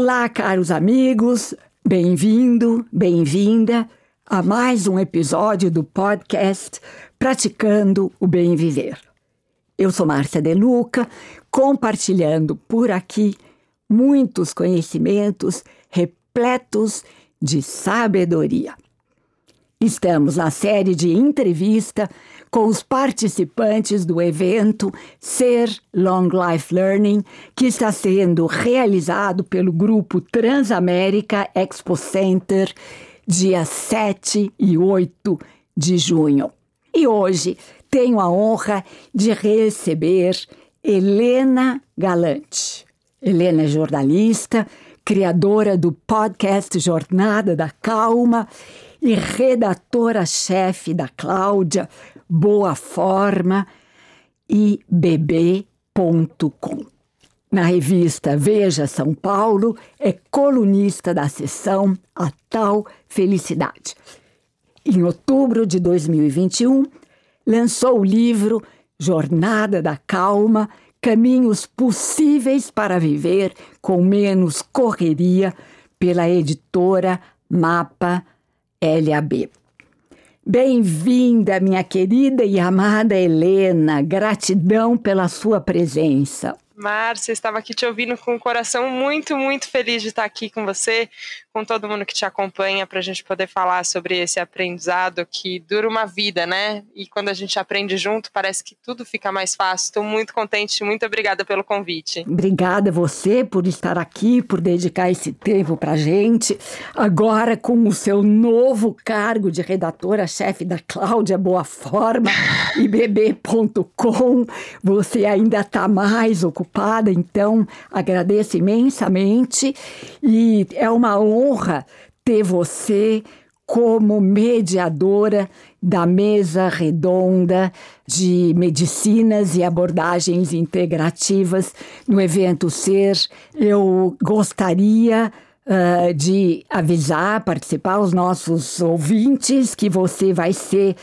Olá, caros amigos, bem-vindo, bem-vinda a mais um episódio do podcast Praticando o Bem Viver. Eu sou Márcia De Luca, compartilhando por aqui muitos conhecimentos repletos de sabedoria. Estamos na série de entrevista com os participantes do evento Ser Long Life Learning, que está sendo realizado pelo grupo Transamérica Expo Center, dia 7 e 8 de junho. E hoje tenho a honra de receber Helena Galante. Helena é jornalista, criadora do podcast Jornada da Calma e redatora-chefe da Cláudia, Boa Forma e bebê.com. Na revista Veja São Paulo, é colunista da seção A Tal Felicidade. Em outubro de 2021, lançou o livro Jornada da Calma Caminhos Possíveis para Viver com Menos Correria, pela editora Mapa LAB. Bem-vinda, minha querida e amada Helena. Gratidão pela sua presença. Márcia, estava aqui te ouvindo com o coração muito, muito feliz de estar aqui com você, com todo mundo que te acompanha, para a gente poder falar sobre esse aprendizado que dura uma vida, né? E quando a gente aprende junto, parece que tudo fica mais fácil. Estou muito contente, muito obrigada pelo convite. Obrigada você por estar aqui, por dedicar esse tempo para a gente. Agora, com o seu novo cargo de redatora-chefe da Cláudia Boa Forma bebê.com, você ainda está mais ocupado ocupada, então agradeço imensamente e é uma honra ter você como mediadora da mesa redonda de medicinas e abordagens integrativas no evento Ser. Eu gostaria uh, de avisar, participar os nossos ouvintes que você vai ser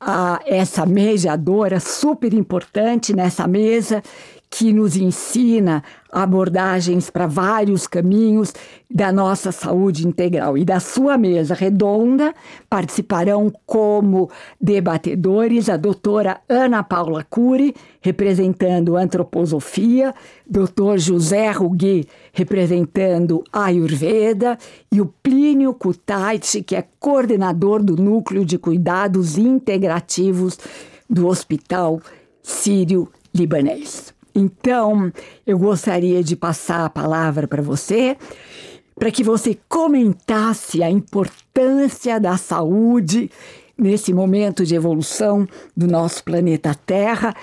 uh, essa mediadora super importante nessa mesa que nos ensina abordagens para vários caminhos da nossa saúde integral. E da sua mesa redonda participarão como debatedores a doutora Ana Paula Cury, representando Antroposofia, doutor José Rugui, representando Ayurveda, e o Plínio Kutaiti, que é coordenador do Núcleo de Cuidados Integrativos do Hospital Sírio-Libanês. Então, eu gostaria de passar a palavra para você, para que você comentasse a importância da saúde nesse momento de evolução do nosso planeta Terra,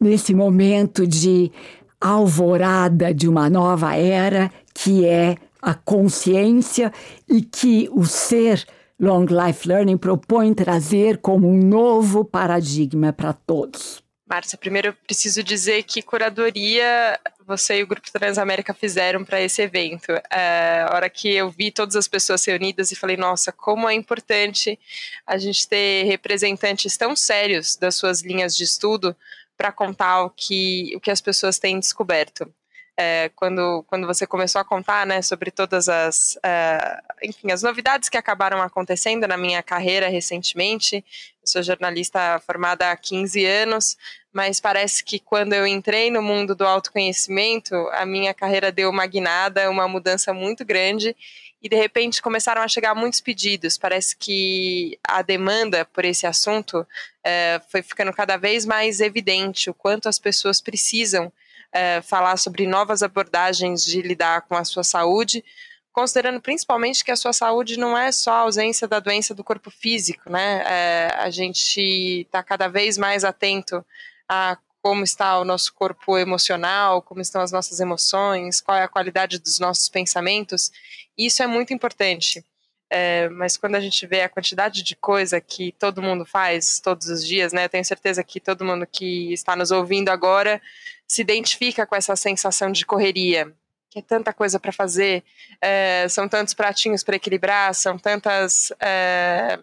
nesse momento de alvorada de uma nova era, que é a consciência e que o ser Long Life Learning propõe trazer como um novo paradigma para todos. Márcia, primeiro eu preciso dizer que curadoria você e o Grupo Transamérica fizeram para esse evento. É, a hora que eu vi todas as pessoas reunidas e falei, nossa, como é importante a gente ter representantes tão sérios das suas linhas de estudo para contar o que, o que as pessoas têm descoberto é, quando, quando você começou a contar né, sobre todas as, uh, enfim, as novidades que acabaram acontecendo na minha carreira recentemente. Eu sou jornalista formada há 15 anos, mas parece que quando eu entrei no mundo do autoconhecimento, a minha carreira deu uma guinada, uma mudança muito grande. E de repente começaram a chegar muitos pedidos. Parece que a demanda por esse assunto é, foi ficando cada vez mais evidente o quanto as pessoas precisam é, falar sobre novas abordagens de lidar com a sua saúde, considerando principalmente que a sua saúde não é só a ausência da doença do corpo físico, né? É, a gente está cada vez mais atento a como está o nosso corpo emocional, como estão as nossas emoções, qual é a qualidade dos nossos pensamentos. Isso é muito importante. É, mas quando a gente vê a quantidade de coisa que todo mundo faz todos os dias, né? Eu tenho certeza que todo mundo que está nos ouvindo agora se identifica com essa sensação de correria, que é tanta coisa para fazer, é, são tantos pratinhos para equilibrar, são tantas é,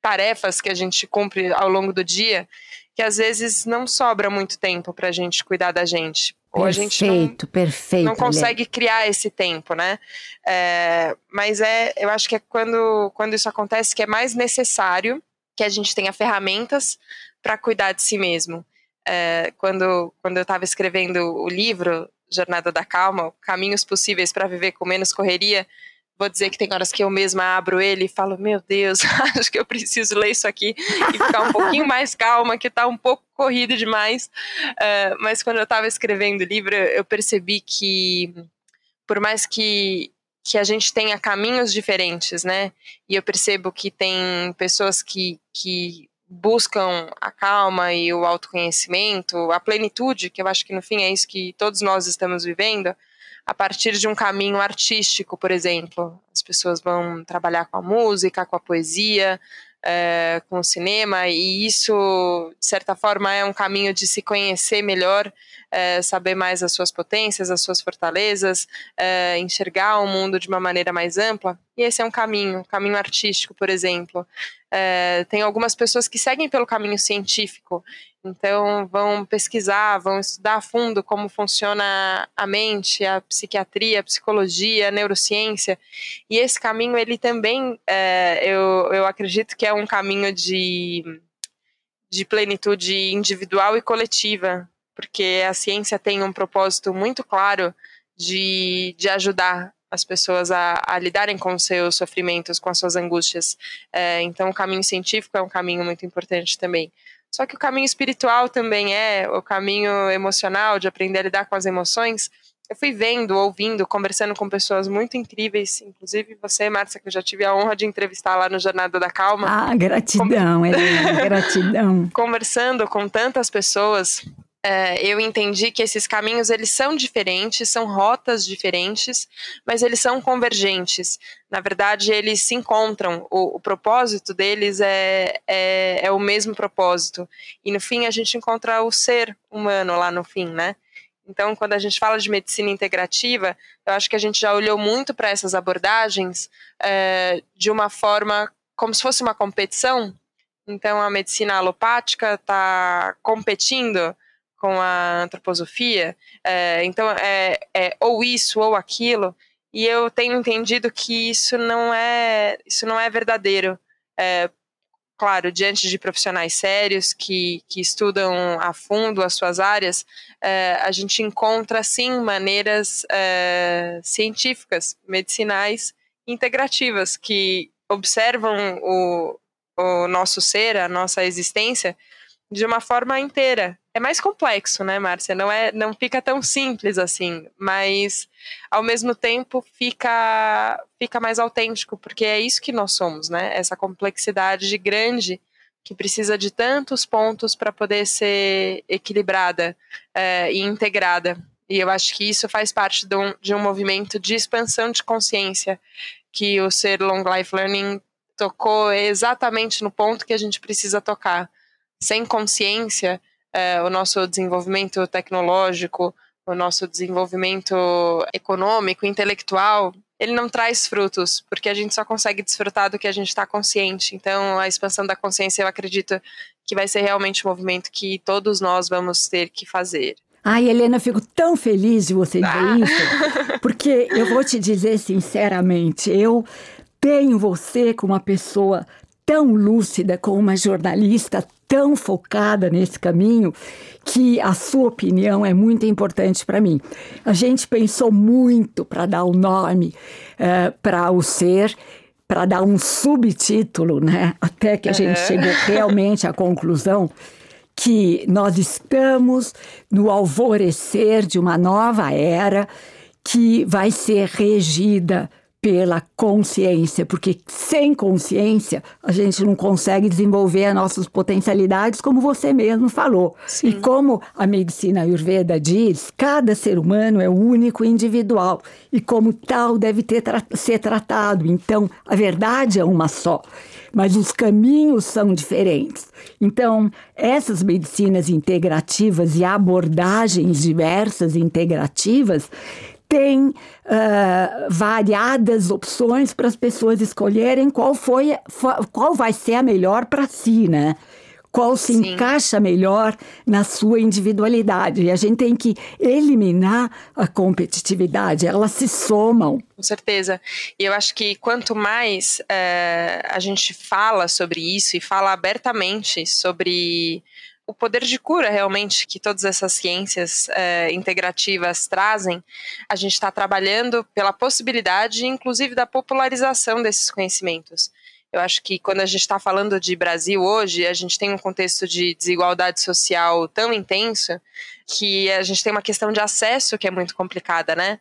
tarefas que a gente cumpre ao longo do dia, que às vezes não sobra muito tempo para a gente cuidar da gente. Ou perfeito, a gente não, perfeito, não consegue criar esse tempo, né? É, mas é, eu acho que é quando, quando isso acontece que é mais necessário que a gente tenha ferramentas para cuidar de si mesmo. É, quando, quando eu estava escrevendo o livro Jornada da Calma, Caminhos Possíveis para Viver com Menos Correria, vou dizer que tem horas que eu mesma abro ele e falo, meu Deus, acho que eu preciso ler isso aqui e ficar um pouquinho mais calma, que está um pouco corrido demais. Uh, mas quando eu estava escrevendo o livro, eu percebi que, por mais que, que a gente tenha caminhos diferentes, né? E eu percebo que tem pessoas que, que buscam a calma e o autoconhecimento, a plenitude, que eu acho que no fim é isso que todos nós estamos vivendo, a partir de um caminho artístico, por exemplo. As pessoas vão trabalhar com a música, com a poesia, é, com o cinema, e isso, de certa forma, é um caminho de se conhecer melhor, é, saber mais as suas potências, as suas fortalezas, é, enxergar o mundo de uma maneira mais ampla. E esse é um caminho, um caminho artístico, por exemplo. tem algumas pessoas que seguem pelo caminho científico então, vão pesquisar, vão estudar a fundo como funciona a mente, a psiquiatria, a psicologia, a neurociência. E esse caminho, ele também, é, eu, eu acredito que é um caminho de, de plenitude individual e coletiva, porque a ciência tem um propósito muito claro de, de ajudar as pessoas a, a, lidarem com os seus sofrimentos, com as suas angústias. É, então, o caminho científico é um caminho muito importante também. Só que o caminho espiritual também é o caminho emocional, de aprender a lidar com as emoções. Eu fui vendo, ouvindo, conversando com pessoas muito incríveis, inclusive você, Márcia, que eu já tive a honra de entrevistar lá no Jornada da Calma. Ah, gratidão, Helena, gratidão. Conversando com tantas pessoas, é, eu entendi que esses caminhos eles são diferentes, são rotas diferentes, mas eles são convergentes. Na verdade, eles se encontram. O, o propósito deles é, é, é, o mesmo propósito. E no fim, a gente encontra o ser humano lá no fim, né? Então, quando a gente fala de medicina integrativa, eu acho que a gente já olhou muito para essas abordagens é, de uma forma como se fosse uma competição. Então, a medicina alopática está competindo com a antroposofia. É, então, é, é ou isso ou aquilo. E eu tenho entendido que isso não é, isso não é verdadeiro. É, claro, diante de profissionais sérios que, que estudam a fundo as suas áreas, é, a gente encontra, sim, maneiras é, científicas, medicinais, integrativas, que observam o, o nosso ser, a nossa existência, de uma forma inteira. É mais complexo, né, Márcia? Não é, não fica tão simples assim, mas ao mesmo tempo fica fica mais autêntico, porque é isso que nós somos, né? Essa complexidade grande que precisa de tantos pontos para poder ser equilibrada é, e integrada. E eu acho que isso faz parte de um, de um movimento de expansão de consciência que o Ser Long Life Learning tocou exatamente no ponto que a gente precisa tocar sem consciência, é, o nosso desenvolvimento tecnológico, o nosso desenvolvimento econômico, intelectual, ele não traz frutos, porque a gente só consegue desfrutar do que a gente está consciente. Então, a expansão da consciência, eu acredito que vai ser realmente um movimento que todos nós vamos ter que fazer. Ai, Helena, fico tão feliz de você dizer ah. isso, porque eu vou te dizer sinceramente, eu tenho você como uma pessoa tão lúcida, como uma jornalista tão focada nesse caminho que a sua opinião é muito importante para mim. A gente pensou muito para dar o nome uh, para o ser, para dar um subtítulo, né? Até que a gente chegou realmente à conclusão que nós estamos no alvorecer de uma nova era que vai ser regida pela consciência, porque sem consciência a gente não consegue desenvolver as nossas potencialidades, como você mesmo falou. Sim. E como a medicina ayurveda diz, cada ser humano é único e individual e como tal deve ter tra ser tratado. Então, a verdade é uma só, mas os caminhos são diferentes. Então, essas medicinas integrativas e abordagens diversas integrativas tem uh, variadas opções para as pessoas escolherem qual foi qual vai ser a melhor para si, né? qual se Sim. encaixa melhor na sua individualidade. E a gente tem que eliminar a competitividade, elas se somam. Com certeza. E eu acho que quanto mais é, a gente fala sobre isso e fala abertamente sobre o poder de cura realmente que todas essas ciências é, integrativas trazem, a gente está trabalhando pela possibilidade, inclusive, da popularização desses conhecimentos. Eu acho que quando a gente está falando de Brasil hoje, a gente tem um contexto de desigualdade social tão intenso que a gente tem uma questão de acesso que é muito complicada, né?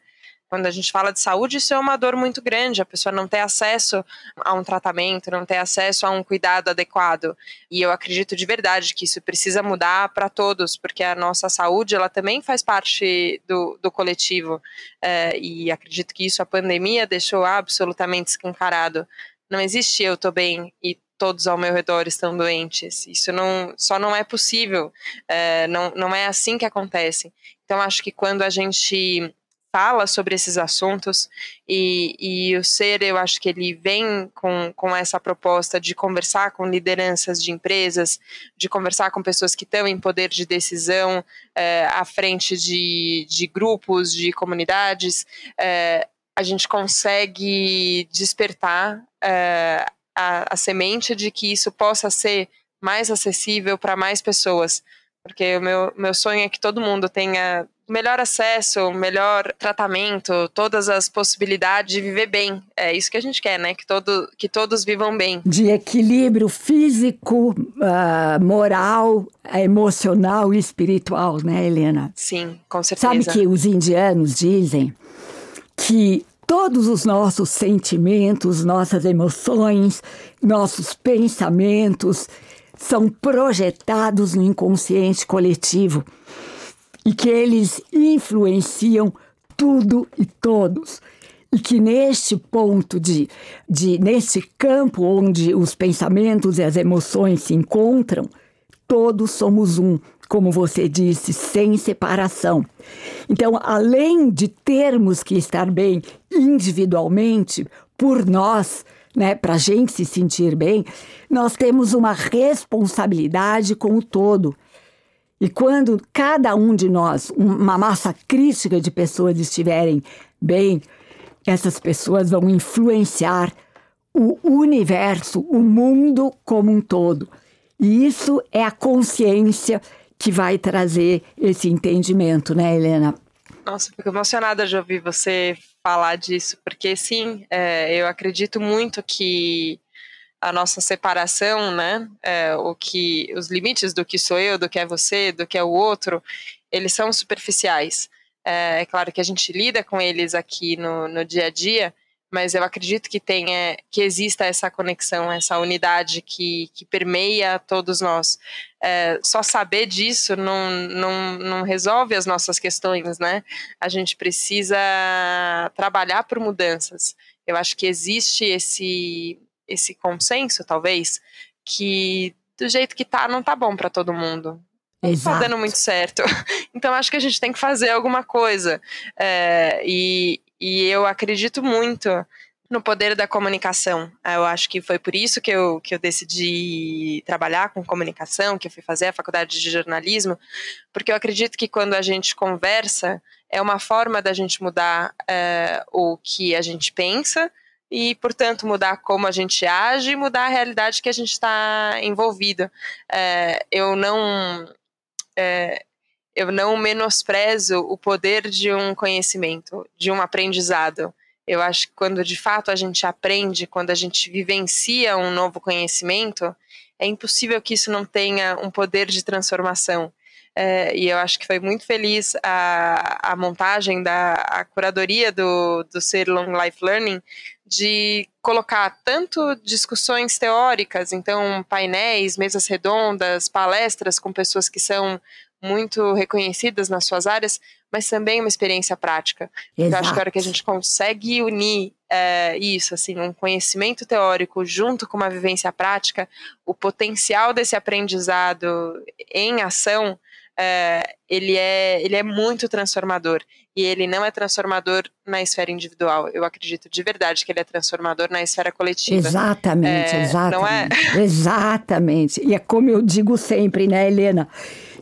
Quando a gente fala de saúde, isso é uma dor muito grande. A pessoa não tem acesso a um tratamento, não tem acesso a um cuidado adequado. E eu acredito de verdade que isso precisa mudar para todos, porque a nossa saúde ela também faz parte do, do coletivo. É, e acredito que isso a pandemia deixou absolutamente escancarado. Não existe eu estou bem e todos ao meu redor estão doentes. Isso não, só não é possível. É, não, não é assim que acontece. Então, acho que quando a gente fala sobre esses assuntos e, e o ser, eu acho que ele vem com, com essa proposta de conversar com lideranças de empresas, de conversar com pessoas que estão em poder de decisão é, à frente de, de grupos, de comunidades, é, a gente consegue despertar é, a, a semente de que isso possa ser mais acessível para mais pessoas. Porque o meu, meu sonho é que todo mundo tenha melhor acesso, melhor tratamento, todas as possibilidades de viver bem. É isso que a gente quer, né? Que, todo, que todos vivam bem. De equilíbrio físico, uh, moral, emocional e espiritual, né, Helena? Sim, com certeza. Sabe que os indianos dizem que todos os nossos sentimentos, nossas emoções, nossos pensamentos são projetados no inconsciente coletivo e que eles influenciam tudo e todos. E que neste ponto de, de nesse campo onde os pensamentos e as emoções se encontram, todos somos um, como você disse, sem separação. Então, além de termos que estar bem individualmente, por nós, né, para a gente se sentir bem, nós temos uma responsabilidade com o todo. E quando cada um de nós, uma massa crítica de pessoas estiverem bem, essas pessoas vão influenciar o universo, o mundo como um todo. E isso é a consciência que vai trazer esse entendimento, né, Helena? Nossa, fico emocionada de ouvir você falar disso, porque sim, é, eu acredito muito que a nossa separação, né? É, o que os limites do que sou eu, do que é você, do que é o outro, eles são superficiais. É, é claro que a gente lida com eles aqui no, no dia a dia, mas eu acredito que tenha, que exista essa conexão, essa unidade que, que permeia todos nós. É, só saber disso não, não, não resolve as nossas questões, né? A gente precisa trabalhar por mudanças. Eu acho que existe esse esse consenso, talvez, que do jeito que tá, não tá bom para todo mundo. Não tá dando muito certo. Então acho que a gente tem que fazer alguma coisa. É, e, e eu acredito muito no poder da comunicação. Eu acho que foi por isso que eu, que eu decidi trabalhar com comunicação, que eu fui fazer a faculdade de jornalismo, porque eu acredito que quando a gente conversa, é uma forma da gente mudar é, o que a gente pensa e, portanto, mudar como a gente age e mudar a realidade que a gente está envolvido. É, eu não. É, eu não menosprezo o poder de um conhecimento, de um aprendizado. Eu acho que quando de fato a gente aprende, quando a gente vivencia um novo conhecimento, é impossível que isso não tenha um poder de transformação. É, e eu acho que foi muito feliz a, a montagem da a curadoria do, do Ser Long Life Learning de colocar tanto discussões teóricas, então painéis, mesas redondas, palestras com pessoas que são muito reconhecidas nas suas áreas, mas também uma experiência prática. Eu acho que a hora que a gente consegue unir é, isso, assim, um conhecimento teórico junto com uma vivência prática, o potencial desse aprendizado em ação é, ele, é, ele é muito transformador. E ele não é transformador na esfera individual. Eu acredito de verdade que ele é transformador na esfera coletiva. Exatamente, é, exatamente. Não é? Exatamente. E é como eu digo sempre, né, Helena?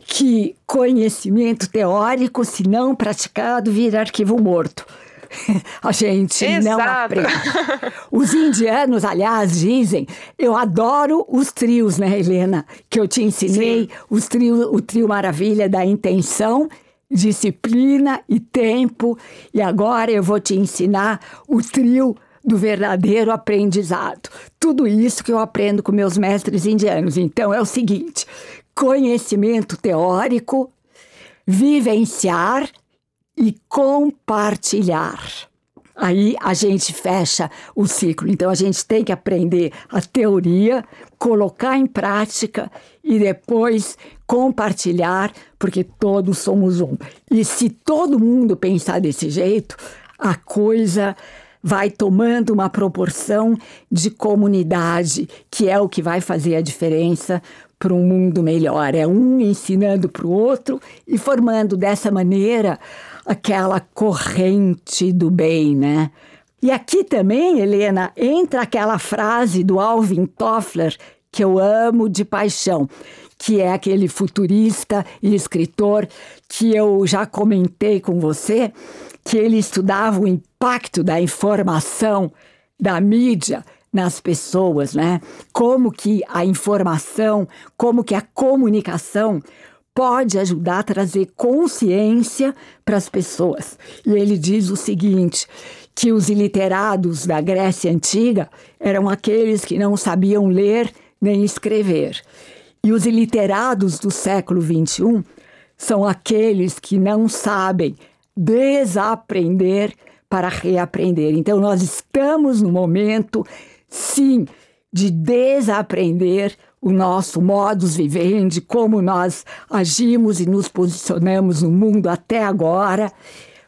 Que conhecimento teórico, se não praticado, vira arquivo morto. a gente Exato. não aprende. Os indianos, aliás, dizem, eu adoro os trios, né, Helena? Que eu te ensinei, os trio, o trio maravilha da intenção, disciplina e tempo. E agora eu vou te ensinar o trio do verdadeiro aprendizado. Tudo isso que eu aprendo com meus mestres indianos. Então é o seguinte: conhecimento teórico, vivenciar e compartilhar. Aí a gente fecha o ciclo. Então a gente tem que aprender a teoria, colocar em prática e depois compartilhar, porque todos somos um. E se todo mundo pensar desse jeito, a coisa vai tomando uma proporção de comunidade, que é o que vai fazer a diferença para um mundo melhor. É um ensinando para o outro e formando dessa maneira aquela corrente do bem, né? E aqui também, Helena, entra aquela frase do Alvin Toffler que eu amo de paixão, que é aquele futurista e escritor que eu já comentei com você, que ele estudava o impacto da informação da mídia nas pessoas, né? Como que a informação, como que a comunicação pode ajudar a trazer consciência para as pessoas. E ele diz o seguinte: que os iliterados da Grécia Antiga eram aqueles que não sabiam ler nem escrever. E os iliterados do século XXI são aqueles que não sabem desaprender para reaprender. Então, nós estamos no momento, sim, de desaprender o nosso modus vivendi, como nós agimos e nos posicionamos no mundo até agora,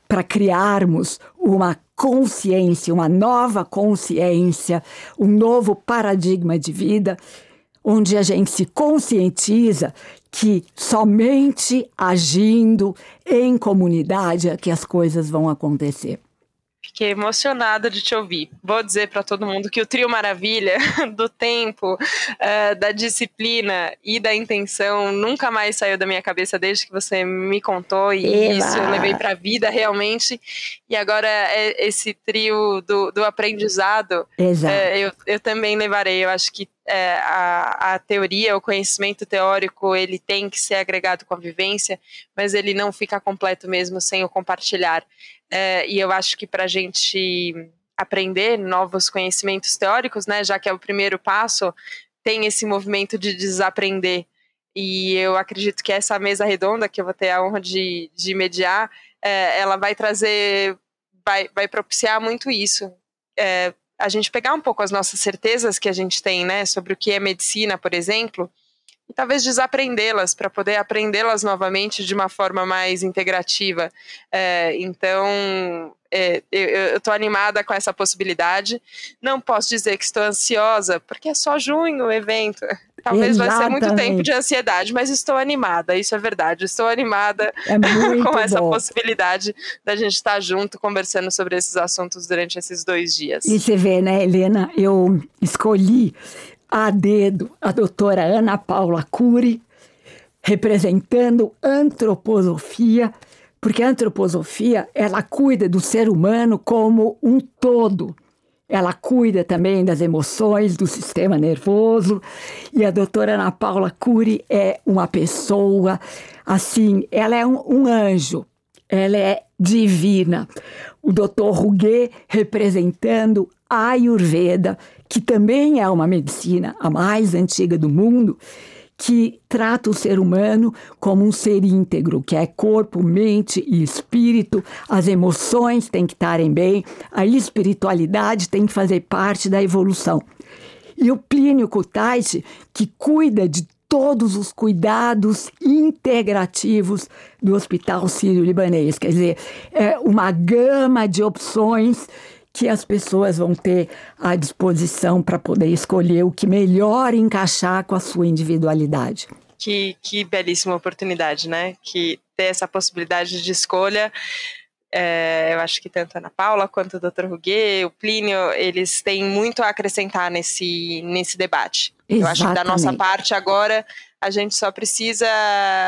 para criarmos uma consciência, uma nova consciência, um novo paradigma de vida, onde a gente se conscientiza que somente agindo em comunidade é que as coisas vão acontecer. Fiquei emocionada de te ouvir. Vou dizer para todo mundo que o trio maravilha do tempo, uh, da disciplina e da intenção nunca mais saiu da minha cabeça desde que você me contou e Eba. isso eu levei para a vida realmente. E agora é esse trio do, do aprendizado, uh, eu, eu também levarei. Eu acho que é, a, a, teoria, o conhecimento teórico, ele tem que ser agregado com a vivência, mas ele não fica completo mesmo sem o compartilhar. É, e eu acho que para a gente aprender novos conhecimentos teóricos, né, já que é o primeiro passo, tem esse movimento de desaprender. E eu acredito que essa mesa redonda, que eu vou ter a honra de, de mediar, é, ela vai trazer, vai, vai propiciar muito isso. É, a gente pegar um pouco as nossas certezas que a gente tem, né, sobre o que é medicina, por exemplo, e talvez desaprendê-las para poder aprendê-las novamente de uma forma mais integrativa. É, então, é, eu estou animada com essa possibilidade. Não posso dizer que estou ansiosa, porque é só junho o evento. Talvez Exatamente. vai ser muito tempo de ansiedade, mas estou animada, isso é verdade. Estou animada é com essa bom. possibilidade da gente estar junto conversando sobre esses assuntos durante esses dois dias. E você vê, né, Helena? Eu escolhi a dedo a doutora Ana Paula Cury, representando antroposofia, porque a antroposofia ela cuida do ser humano como um todo. Ela cuida também das emoções, do sistema nervoso. E a doutora Ana Paula Cury é uma pessoa, assim, ela é um, um anjo, ela é divina. O doutor Ruguet representando a Ayurveda, que também é uma medicina a mais antiga do mundo, que trata o ser humano como um ser íntegro, que é corpo, mente e espírito, as emoções têm que estarem bem, a espiritualidade tem que fazer parte da evolução. E o Plínio Kutaisi, que cuida de todos os cuidados integrativos do Hospital Sírio-Libanês, quer dizer, é uma gama de opções que as pessoas vão ter à disposição para poder escolher o que melhor encaixar com a sua individualidade. Que, que belíssima oportunidade, né? Que ter essa possibilidade de escolha é, eu acho que tanto a Ana Paula quanto o Dr. Ruguet, o Plínio, eles têm muito a acrescentar nesse, nesse debate. Exatamente. Eu acho que da nossa parte agora a gente só precisa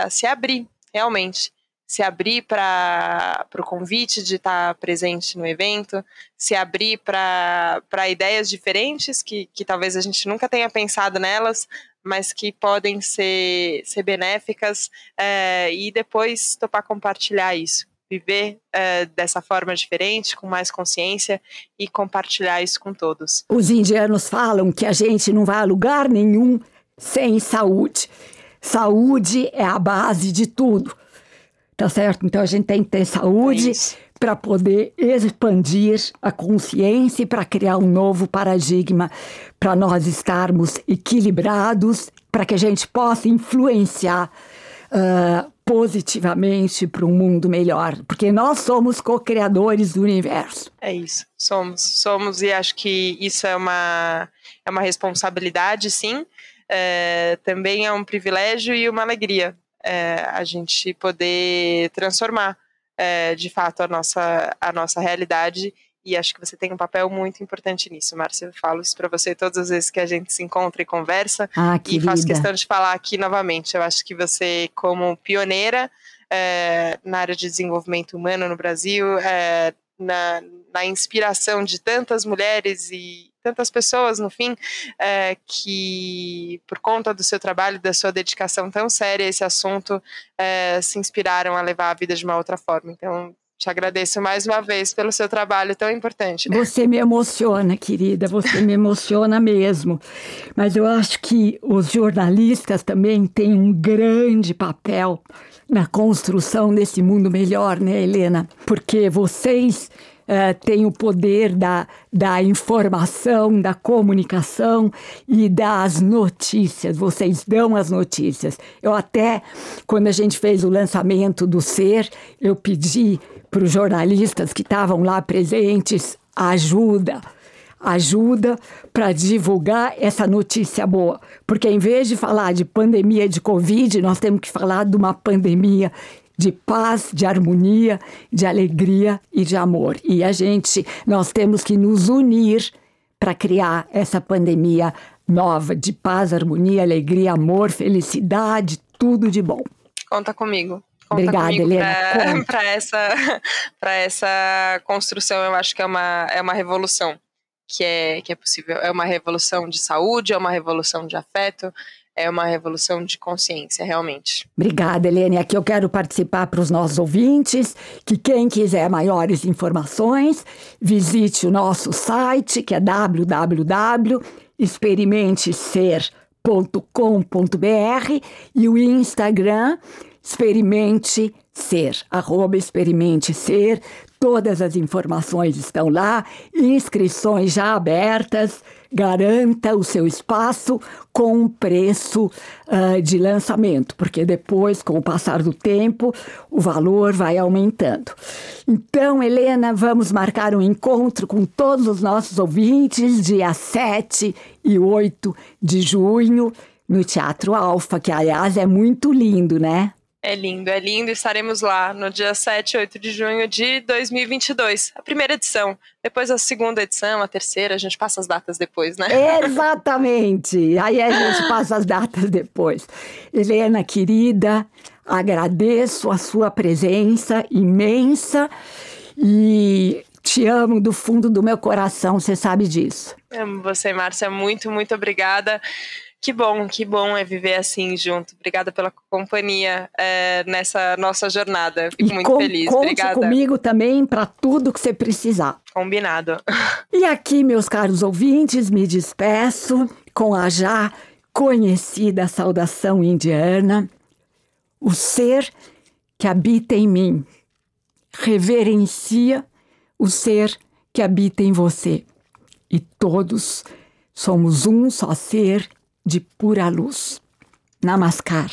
se abrir, realmente. Se abrir para o convite de estar presente no evento, se abrir para ideias diferentes que, que talvez a gente nunca tenha pensado nelas, mas que podem ser, ser benéficas é, e depois topar compartilhar isso viver é, dessa forma diferente, com mais consciência e compartilhar isso com todos. Os indianos falam que a gente não vai a lugar nenhum sem saúde. Saúde é a base de tudo. Tá certo? Então a gente tem que ter saúde é para poder expandir a consciência e para criar um novo paradigma, para nós estarmos equilibrados, para que a gente possa influenciar uh, positivamente para um mundo melhor, porque nós somos co-criadores do universo. É isso, somos, somos e acho que isso é uma é uma responsabilidade, sim. É, também é um privilégio e uma alegria é, a gente poder transformar é, de fato a nossa a nossa realidade e acho que você tem um papel muito importante nisso, Márcia. Eu falo isso para você todas as vezes que a gente se encontra e conversa. Ah, e faço questão de falar aqui novamente. Eu acho que você, como pioneira é, na área de desenvolvimento humano no Brasil, é, na, na, inspiração de tantas mulheres e tantas pessoas, no fim, é, que, por conta do seu trabalho, da sua dedicação tão séria a esse assunto, é, se inspiraram a levar a vida de uma outra forma. Então, te agradeço mais uma vez pelo seu trabalho tão importante. Você me emociona, querida, você me emociona mesmo. Mas eu acho que os jornalistas também têm um grande papel na construção desse mundo melhor, né, Helena? Porque vocês Uh, tem o poder da, da informação, da comunicação e das notícias. Vocês dão as notícias. Eu até, quando a gente fez o lançamento do Ser, eu pedi para os jornalistas que estavam lá presentes ajuda, ajuda para divulgar essa notícia boa. Porque em vez de falar de pandemia de Covid, nós temos que falar de uma pandemia de paz, de harmonia, de alegria e de amor. E a gente, nós temos que nos unir para criar essa pandemia nova de paz, harmonia, alegria, amor, felicidade, tudo de bom. Conta comigo. Obrigada, Helena. Para essa, essa construção, eu acho que é uma, é uma revolução que é, que é possível. É uma revolução de saúde, é uma revolução de afeto, é uma revolução de consciência, realmente. Obrigada, Helene. Aqui eu quero participar para os nossos ouvintes, que quem quiser maiores informações, visite o nosso site, que é www.experimentecer.com.br e o Instagram experimente ser, arroba experimente ser, todas as informações estão lá, inscrições já abertas, garanta o seu espaço com um preço uh, de lançamento, porque depois, com o passar do tempo, o valor vai aumentando. Então, Helena, vamos marcar um encontro com todos os nossos ouvintes, dia 7 e 8 de junho, no Teatro Alfa, que aliás é muito lindo, né? É lindo, é lindo. Estaremos lá no dia 7 e 8 de junho de 2022, a primeira edição. Depois a segunda edição, a terceira, a gente passa as datas depois, né? Exatamente. Aí a gente passa as datas depois. Helena, querida, agradeço a sua presença imensa e te amo do fundo do meu coração, você sabe disso. Amo você, Márcia. Muito, muito obrigada. Que bom, que bom é viver assim junto. Obrigada pela companhia é, nessa nossa jornada. Fico e muito com, feliz. Conte Obrigada. comigo também para tudo que você precisar. Combinado. E aqui, meus caros ouvintes, me despeço com a já conhecida saudação indiana. O ser que habita em mim reverencia o ser que habita em você. E todos somos um só ser de pura luz. Namaskar.